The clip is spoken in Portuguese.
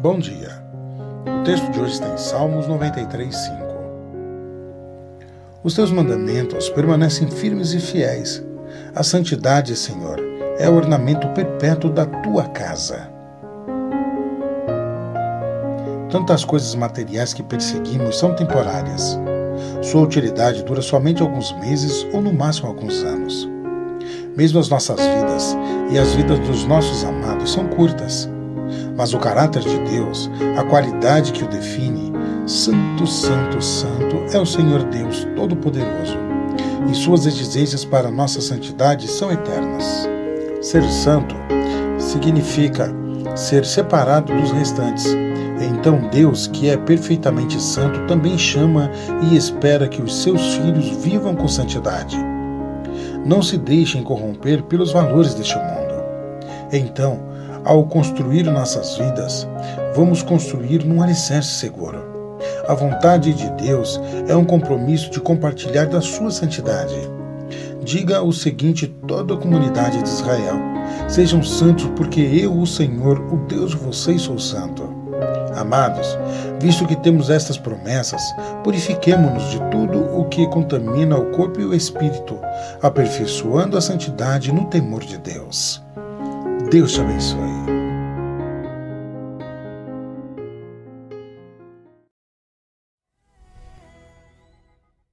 Bom dia. O texto de hoje está em Salmos 93, 5. Os teus mandamentos permanecem firmes e fiéis. A santidade, Senhor, é o ornamento perpétuo da tua casa. Tantas coisas materiais que perseguimos são temporárias. Sua utilidade dura somente alguns meses ou no máximo alguns anos. Mesmo as nossas vidas e as vidas dos nossos amados são curtas. Mas o caráter de Deus, a qualidade que o define, Santo, Santo, Santo, é o Senhor Deus Todo-Poderoso. E suas exigências para nossa santidade são eternas. Ser santo significa ser separado dos restantes. Então Deus, que é perfeitamente santo, também chama e espera que os seus filhos vivam com santidade. Não se deixem corromper pelos valores deste mundo. Então, ao construir nossas vidas, vamos construir num alicerce seguro. A vontade de Deus é um compromisso de compartilhar da sua santidade. Diga o seguinte toda a comunidade de Israel: Sejam santos, porque eu, o Senhor, o Deus de vocês, sou santo. Amados, visto que temos estas promessas, purifiquemo-nos de tudo o que contamina o corpo e o espírito, aperfeiçoando a santidade no temor de Deus. Deus te abençoe.